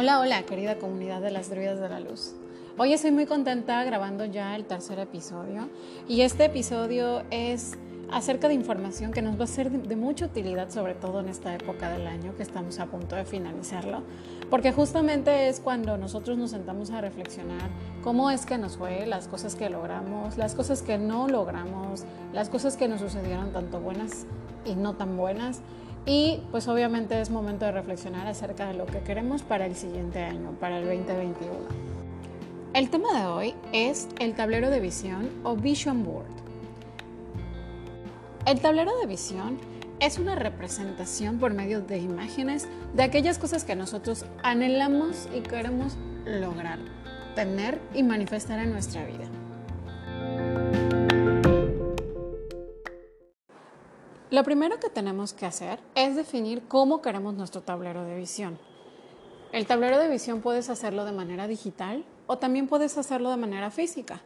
Hola, hola, querida comunidad de las druidas de la luz. Hoy estoy muy contenta grabando ya el tercer episodio y este episodio es acerca de información que nos va a ser de, mucha utilidad, sobre todo en esta época del año que estamos a punto de finalizarlo, porque justamente es cuando nosotros nos sentamos a reflexionar cómo es que nos fue, las cosas que logramos, las cosas que no logramos, las cosas que nos sucedieron tanto buenas y no tan buenas y pues obviamente es momento de reflexionar acerca de lo que queremos para el siguiente año, para el 2021. El tema de hoy es el tablero de visión o Vision Board. El tablero de visión es una representación por medio de imágenes de aquellas cosas que nosotros anhelamos y queremos lograr, tener y manifestar en nuestra vida. Lo primero que tenemos que hacer es definir cómo queremos nuestro tablero de visión. El tablero de visión puedes hacerlo de manera digital o también puedes hacerlo de manera física.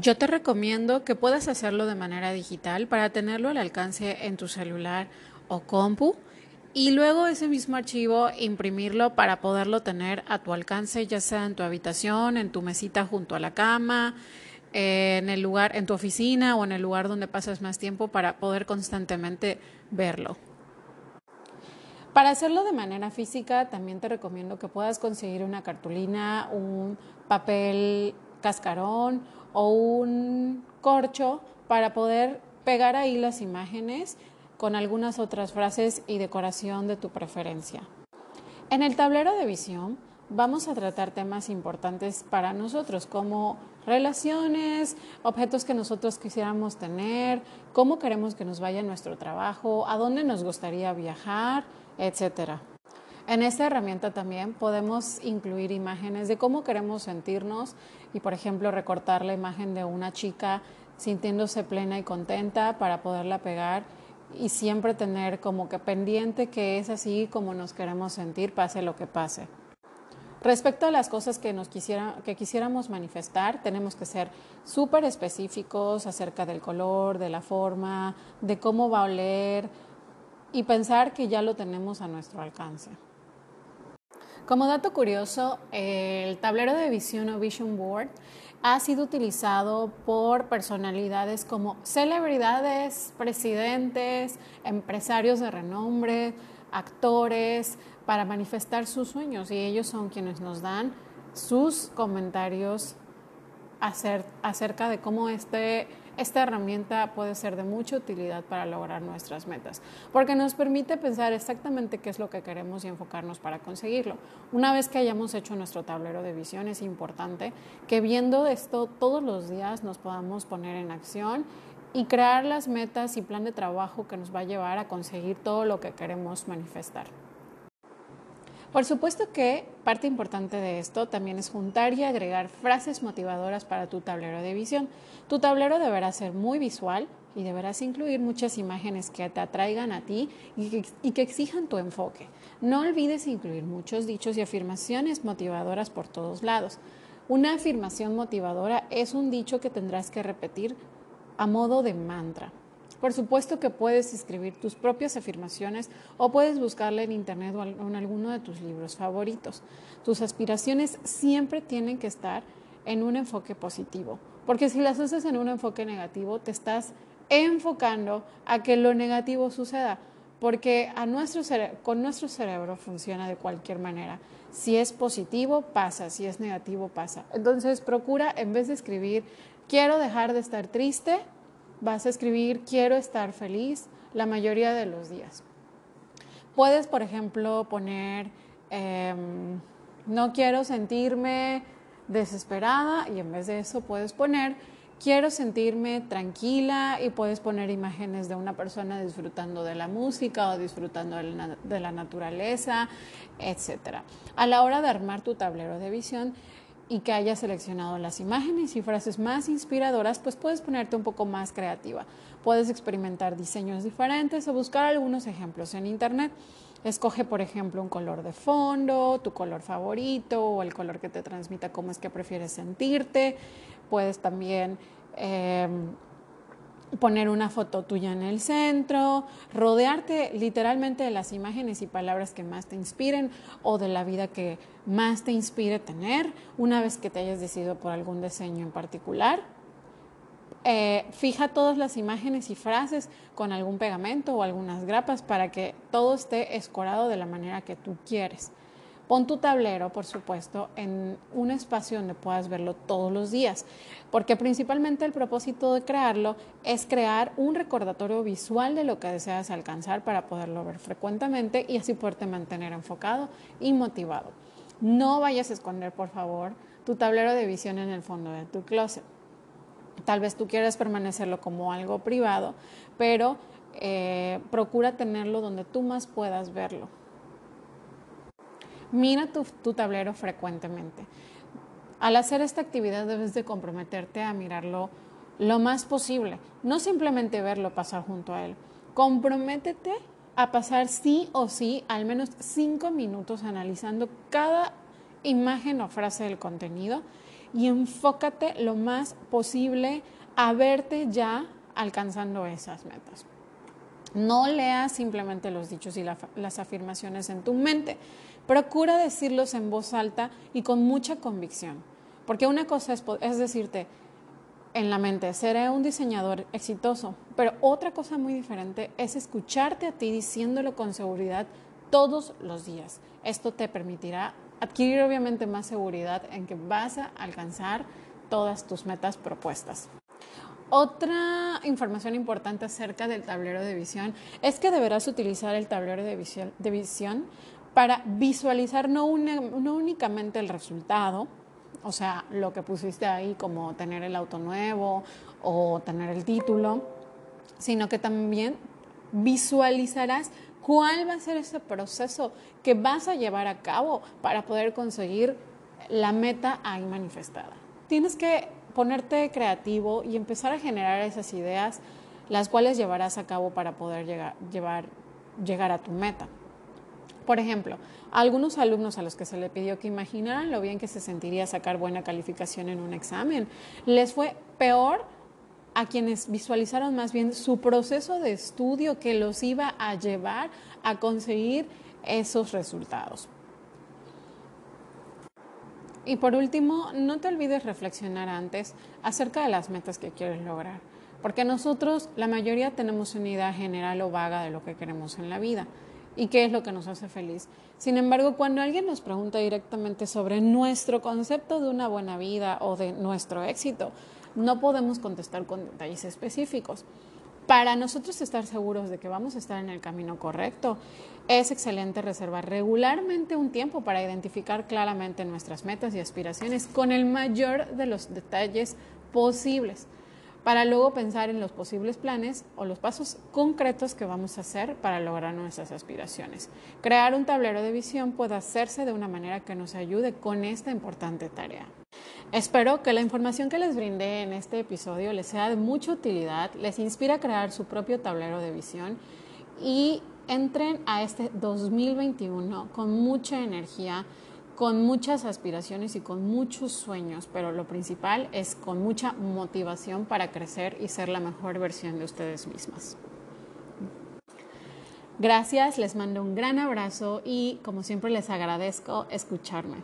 Yo te recomiendo que puedas hacerlo de manera digital para tenerlo al alcance en tu celular o compu y luego ese mismo archivo imprimirlo para poderlo tener a tu alcance, ya sea en tu habitación, en tu mesita junto a la cama, en el lugar, en tu oficina o en el lugar donde pasas más tiempo para poder constantemente verlo. Para hacerlo de manera física, también te recomiendo que puedas conseguir una cartulina, un papel cascarón o un corcho para poder pegar ahí las imágenes con algunas otras frases y decoración de tu preferencia. En el tablero de visión, vamos a tratar temas importantes para nosotros, como relaciones, objetos que nosotros quisiéramos tener, cómo queremos que nos vaya nuestro trabajo, a dónde nos gustaría viajar, etc. En esta herramienta también podemos incluir imágenes de cómo queremos sentirnos y, por ejemplo, recortar la imagen de una chica sintiéndose plena y contenta para poderla pegar y siempre tener como que pendiente que es así como nos queremos sentir, pase lo que pase. Respecto a las cosas que, nos quisiera, que quisiéramos manifestar, tenemos que ser súper específicos acerca del color, de la forma, de cómo va a oler y pensar que ya lo tenemos a nuestro alcance. Como dato curioso, el tablero de visión o Vision Board ha sido utilizado por personalidades como celebridades, presidentes, empresarios de renombre, actores, para manifestar sus sueños. Y ellos son quienes nos dan sus comentarios acerca de cómo este, esta herramienta puede ser de mucha utilidad para lograr nuestras metas, porque nos permite pensar exactamente qué es lo que queremos y enfocarnos para conseguirlo. Una vez que hayamos hecho nuestro tablero de visión, es importante que viendo esto todos los días nos podamos poner en acción y crear las metas y plan de trabajo que nos va a llevar a conseguir todo lo que queremos manifestar. Por supuesto que parte importante de esto también es juntar y agregar frases motivadoras para tu tablero de visión. Tu tablero deberá ser muy visual y deberás incluir muchas imágenes que te atraigan a ti y que, y que, exijan tu enfoque. No olvides incluir muchos dichos y afirmaciones motivadoras por todos lados. Una afirmación motivadora es un dicho que tendrás que repetir a modo de mantra. Por supuesto que puedes escribir tus propias afirmaciones o puedes buscarla en internet o en alguno de tus libros favoritos. Tus aspiraciones siempre tienen que estar en un enfoque positivo, porque si las haces en un enfoque negativo, te estás enfocando a que lo negativo suceda, porque a nuestro con nuestro cerebro funciona de cualquier manera. Si es positivo, pasa, si es negativo, pasa. Entonces procura, en vez de escribir, quiero dejar de estar triste, vas a escribir quiero estar feliz la mayoría de los días. Puedes, por ejemplo, poner em, no quiero sentirme desesperada y en vez de eso puedes poner quiero sentirme tranquila y puedes poner imágenes de una persona disfrutando de la música o disfrutando de la naturaleza, etc. A la hora de armar tu tablero de visión, y que hayas seleccionado las imágenes y frases más inspiradoras, pues puedes ponerte un poco más creativa. Puedes experimentar diseños diferentes o buscar algunos ejemplos en internet. Escoge, por ejemplo, un color de fondo, tu color favorito o el color que te transmita cómo es que prefieres sentirte. Puedes también em, poner una foto tuya en el centro, rodearte literalmente de las imágenes y palabras que más te inspiren o de la vida que más te inspire tener una vez que te hayas decidido por algún diseño en particular. Eh, fija todas las imágenes y frases con algún pegamento o algunas grapas para que todo esté escorado de la manera que tú quieres. Pon tu tablero, por supuesto, en un espacio donde puedas verlo todos los días, porque principalmente el propósito de crearlo es crear un recordatorio visual de lo que deseas alcanzar para poderlo ver frecuentemente y así poderte mantener enfocado y motivado. No vayas a esconder, por favor, tu tablero de visión en el fondo de tu closet. Tal vez tú quieras permanecerlo como algo privado, pero eh, procura tenerlo donde tú más puedas verlo. Mira tu, tablero frecuentemente. Al hacer esta actividad debes de comprometerte a mirarlo lo más posible, no simplemente verlo pasar junto a él. Comprométete a pasar sí o sí al menos cinco minutos analizando cada imagen o frase del contenido y enfócate lo más posible a verte ya alcanzando esas metas. No leas simplemente los dichos y las afirmaciones en tu mente. Procura decirlos en voz alta y con mucha convicción. Porque una cosa es, es decirte en la mente, seré un diseñador exitoso, pero otra cosa muy diferente es escucharte a ti diciéndolo con seguridad todos los días. Esto te permitirá adquirir obviamente más seguridad en que vas a alcanzar todas tus metas propuestas. Otra información importante acerca del tablero de visión es que deberás utilizar el tablero de visión, de visión para visualizar no, no únicamente el resultado, o sea, lo que pusiste ahí como tener el auto nuevo o tener el título, sino que también visualizarás cuál va a ser ese proceso que vas a llevar a cabo para poder conseguir la meta ahí manifestada. Tienes que ponerte creativo y empezar a generar esas ideas, las cuales llevarás a cabo para poder llegar, llevar, llegar a tu meta. Por ejemplo, a algunos alumnos a los que se le pidió que imaginaran lo bien que se sentiría sacar buena calificación en un examen, les fue peor a quienes visualizaron más bien su proceso de estudio que los iba a llevar a conseguir esos resultados. Y por último, no te olvides reflexionar antes acerca de las metas que quieres lograr, porque nosotros, la mayoría, tenemos una idea general o vaga de lo que queremos en la vida y qué es lo que nos hace feliz. Sin embargo, cuando alguien nos pregunta directamente sobre nuestro concepto de una buena vida o de nuestro éxito, no podemos contestar con detalles específicos. Para nosotros estar seguros de que vamos a estar en el camino correcto, es excelente reservar regularmente un tiempo para identificar claramente nuestras metas y aspiraciones con el mayor de los detalles posibles para luego pensar en los posibles planes o los pasos concretos que vamos a hacer para lograr nuestras aspiraciones. Crear un tablero de visión puede hacerse de una manera que nos ayude con esta importante tarea. Espero que la información que les brindé en este episodio les sea de mucha utilidad, les inspire a crear su propio tablero de visión y entren a este 2021 con mucha energía, con muchas aspiraciones y con muchos sueños, pero lo principal es con mucha motivación para crecer y ser la mejor versión de ustedes mismas. Gracias, les mando un gran abrazo y como siempre les agradezco escucharme.